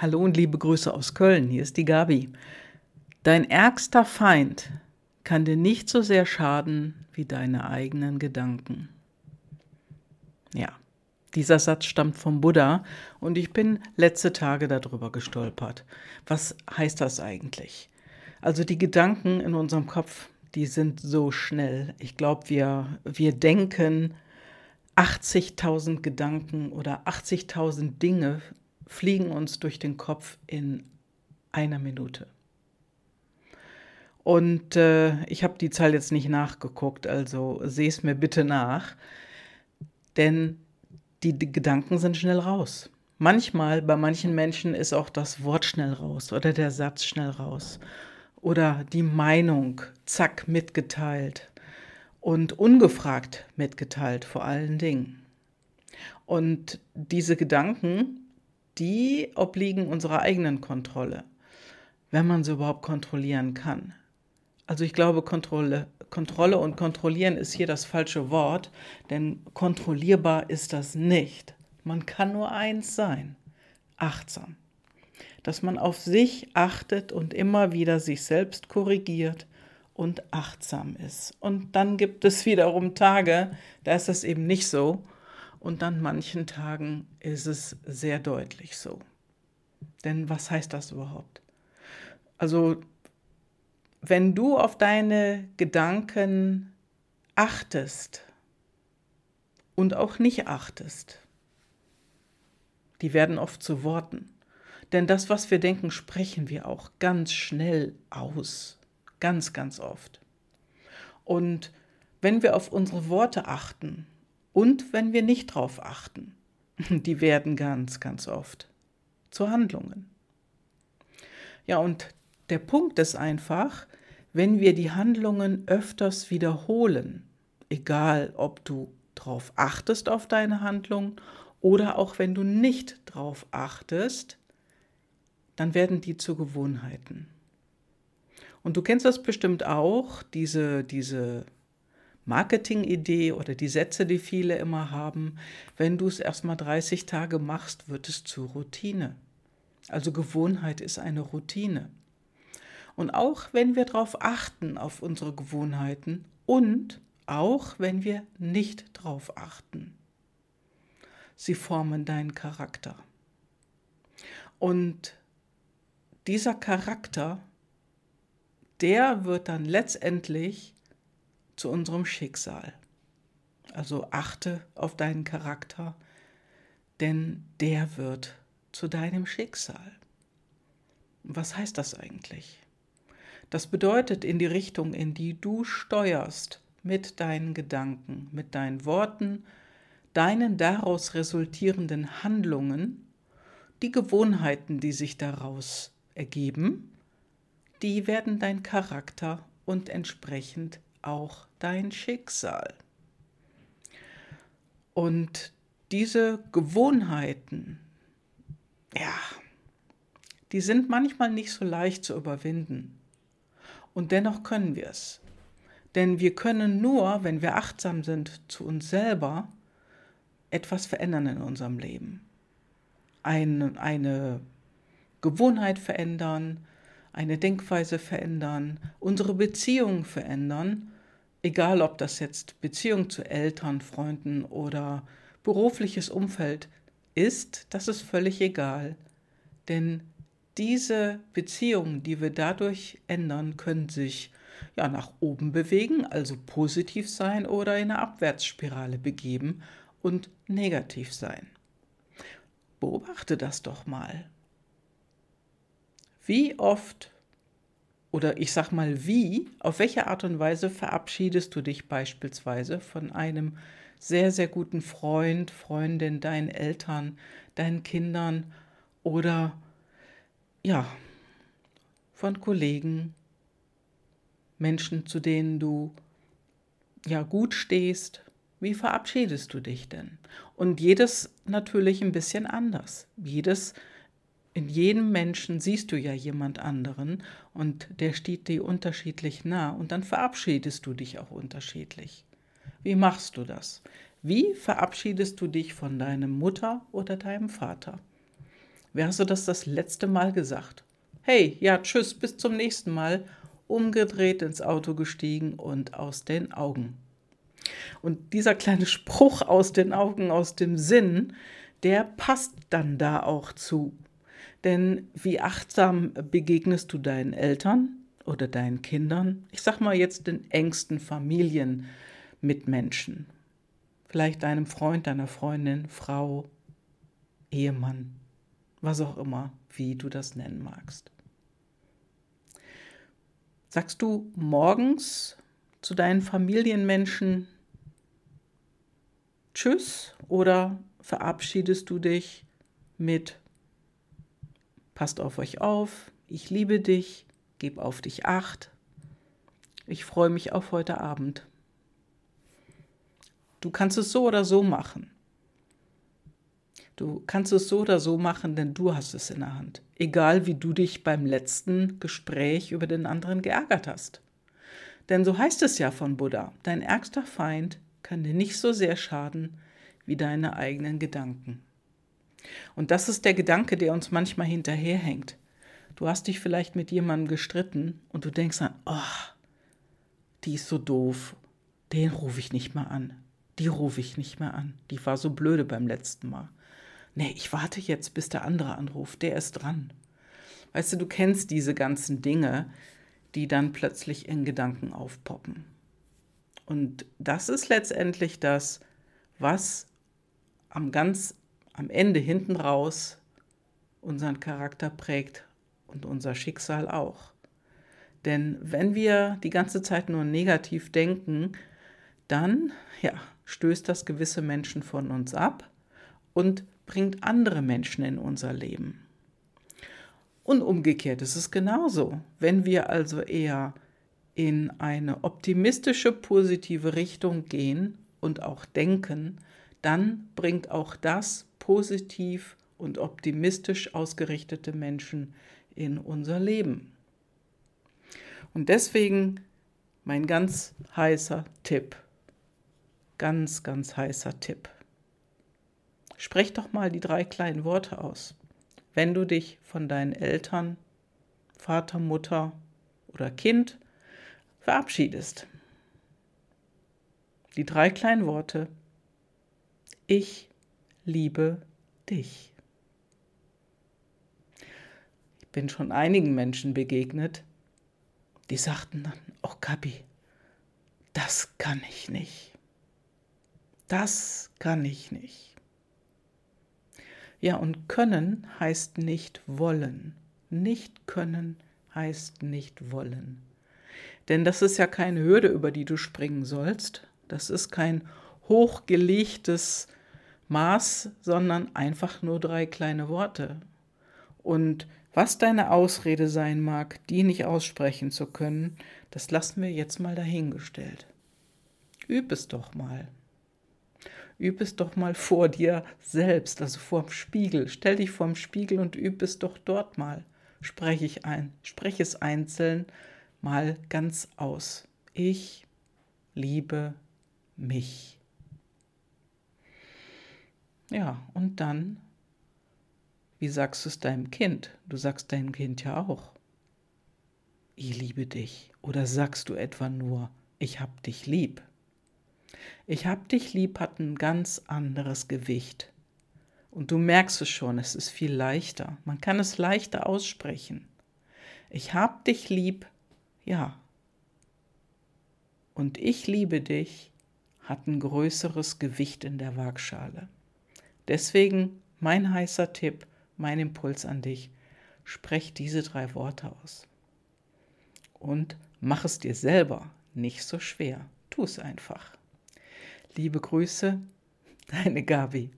Hallo und liebe Grüße aus Köln, hier ist die Gabi. Dein ärgster Feind kann dir nicht so sehr schaden wie deine eigenen Gedanken. Ja, dieser Satz stammt vom Buddha und ich bin letzte Tage darüber gestolpert. Was heißt das eigentlich? Also die Gedanken in unserem Kopf, die sind so schnell. Ich glaube, wir, wir denken 80.000 Gedanken oder 80.000 Dinge fliegen uns durch den Kopf in einer Minute. Und äh, ich habe die Zahl jetzt nicht nachgeguckt, also sehe es mir bitte nach, denn die, die Gedanken sind schnell raus. Manchmal, bei manchen Menschen ist auch das Wort schnell raus oder der Satz schnell raus oder die Meinung, zack, mitgeteilt und ungefragt mitgeteilt vor allen Dingen. Und diese Gedanken, die obliegen unserer eigenen Kontrolle, wenn man sie überhaupt kontrollieren kann. Also ich glaube, Kontrolle, Kontrolle und kontrollieren ist hier das falsche Wort, denn kontrollierbar ist das nicht. Man kann nur eins sein, achtsam. Dass man auf sich achtet und immer wieder sich selbst korrigiert und achtsam ist. Und dann gibt es wiederum Tage, da ist das eben nicht so und an manchen Tagen ist es sehr deutlich so. Denn was heißt das überhaupt? Also, wenn du auf deine Gedanken achtest und auch nicht achtest, die werden oft zu Worten. Denn das, was wir denken, sprechen wir auch ganz schnell aus. Ganz, ganz oft. Und wenn wir auf unsere Worte achten, und wenn wir nicht drauf achten, die werden ganz, ganz oft zu Handlungen. Ja, und der Punkt ist einfach, wenn wir die Handlungen öfters wiederholen, egal ob du drauf achtest auf deine Handlung oder auch wenn du nicht drauf achtest, dann werden die zu Gewohnheiten. Und du kennst das bestimmt auch, diese, diese Marketingidee oder die Sätze, die viele immer haben, wenn du es erstmal 30 Tage machst, wird es zur Routine. Also Gewohnheit ist eine Routine. Und auch wenn wir darauf achten, auf unsere Gewohnheiten und auch wenn wir nicht darauf achten, sie formen deinen Charakter. Und dieser Charakter, der wird dann letztendlich zu unserem Schicksal. Also achte auf deinen Charakter, denn der wird zu deinem Schicksal. Was heißt das eigentlich? Das bedeutet in die Richtung, in die du steuerst mit deinen Gedanken, mit deinen Worten, deinen daraus resultierenden Handlungen, die Gewohnheiten, die sich daraus ergeben, die werden dein Charakter und entsprechend auch dein Schicksal. Und diese Gewohnheiten, ja, die sind manchmal nicht so leicht zu überwinden. Und dennoch können wir es. Denn wir können nur, wenn wir achtsam sind zu uns selber, etwas verändern in unserem Leben. Eine, eine Gewohnheit verändern, eine Denkweise verändern, unsere Beziehungen verändern, egal ob das jetzt Beziehung zu Eltern, Freunden oder berufliches Umfeld ist, das ist völlig egal. Denn diese Beziehungen, die wir dadurch ändern, können sich ja nach oben bewegen, also positiv sein oder in eine Abwärtsspirale begeben und negativ sein. Beobachte das doch mal. Wie oft oder ich sag mal wie, auf welche Art und Weise verabschiedest du dich beispielsweise von einem sehr, sehr guten Freund, Freundin, deinen Eltern, deinen Kindern oder ja, von Kollegen, Menschen, zu denen du ja gut stehst. Wie verabschiedest du dich denn? Und jedes natürlich ein bisschen anders. Jedes in jedem Menschen siehst du ja jemand anderen und der steht dir unterschiedlich nah und dann verabschiedest du dich auch unterschiedlich. Wie machst du das? Wie verabschiedest du dich von deinem Mutter oder deinem Vater? Wer hast du das das letzte Mal gesagt? Hey, ja, tschüss, bis zum nächsten Mal. Umgedreht ins Auto gestiegen und aus den Augen. Und dieser kleine Spruch aus den Augen, aus dem Sinn, der passt dann da auch zu. Denn wie achtsam begegnest du deinen Eltern oder deinen Kindern? Ich sag mal jetzt den engsten Familienmitmenschen. Vielleicht deinem Freund, deiner Freundin, Frau, Ehemann, was auch immer, wie du das nennen magst. Sagst du morgens zu deinen Familienmenschen Tschüss oder verabschiedest du dich mit Passt auf euch auf, ich liebe dich, geb auf dich acht, ich freue mich auf heute Abend. Du kannst es so oder so machen. Du kannst es so oder so machen, denn du hast es in der Hand. Egal wie du dich beim letzten Gespräch über den anderen geärgert hast. Denn so heißt es ja von Buddha, dein ärgster Feind kann dir nicht so sehr schaden wie deine eigenen Gedanken. Und das ist der Gedanke, der uns manchmal hinterherhängt. Du hast dich vielleicht mit jemandem gestritten und du denkst an, oh, die ist so doof, den rufe ich nicht mehr an. Die rufe ich nicht mehr an. Die war so blöde beim letzten Mal. Nee, ich warte jetzt, bis der andere anruft. Der ist dran. Weißt du, du kennst diese ganzen Dinge, die dann plötzlich in Gedanken aufpoppen. Und das ist letztendlich das, was am ganz am Ende hinten raus unseren Charakter prägt und unser Schicksal auch. Denn wenn wir die ganze Zeit nur negativ denken, dann ja, stößt das gewisse Menschen von uns ab und bringt andere Menschen in unser Leben. Und umgekehrt ist es genauso. Wenn wir also eher in eine optimistische, positive Richtung gehen und auch denken, dann bringt auch das positiv und optimistisch ausgerichtete Menschen in unser Leben. Und deswegen mein ganz heißer Tipp, ganz, ganz heißer Tipp. Sprech doch mal die drei kleinen Worte aus. Wenn du dich von deinen Eltern, Vater, Mutter oder Kind verabschiedest. Die drei kleinen Worte. Ich liebe dich. Ich bin schon einigen Menschen begegnet, die sagten dann, oh Gabi, das kann ich nicht. Das kann ich nicht. Ja, und können heißt nicht wollen. Nicht können heißt nicht wollen. Denn das ist ja keine Hürde, über die du springen sollst. Das ist kein hochgelegtes Maß, sondern einfach nur drei kleine Worte. Und was deine Ausrede sein mag, die nicht aussprechen zu können, das lassen wir jetzt mal dahingestellt. Üb es doch mal. Üb es doch mal vor dir selbst, also vorm Spiegel. Stell dich vorm Spiegel und üb es doch dort mal. Spreche ich ein, spreche es einzeln mal ganz aus. Ich liebe mich. Ja, und dann, wie sagst du es deinem Kind? Du sagst deinem Kind ja auch, ich liebe dich. Oder sagst du etwa nur, ich hab dich lieb? Ich hab dich lieb hat ein ganz anderes Gewicht. Und du merkst es schon, es ist viel leichter. Man kann es leichter aussprechen. Ich hab dich lieb ja. Und ich liebe dich hat ein größeres Gewicht in der Waagschale. Deswegen mein heißer Tipp, mein Impuls an dich, sprech diese drei Worte aus. Und mach es dir selber nicht so schwer. Tu es einfach. Liebe Grüße, deine Gabi.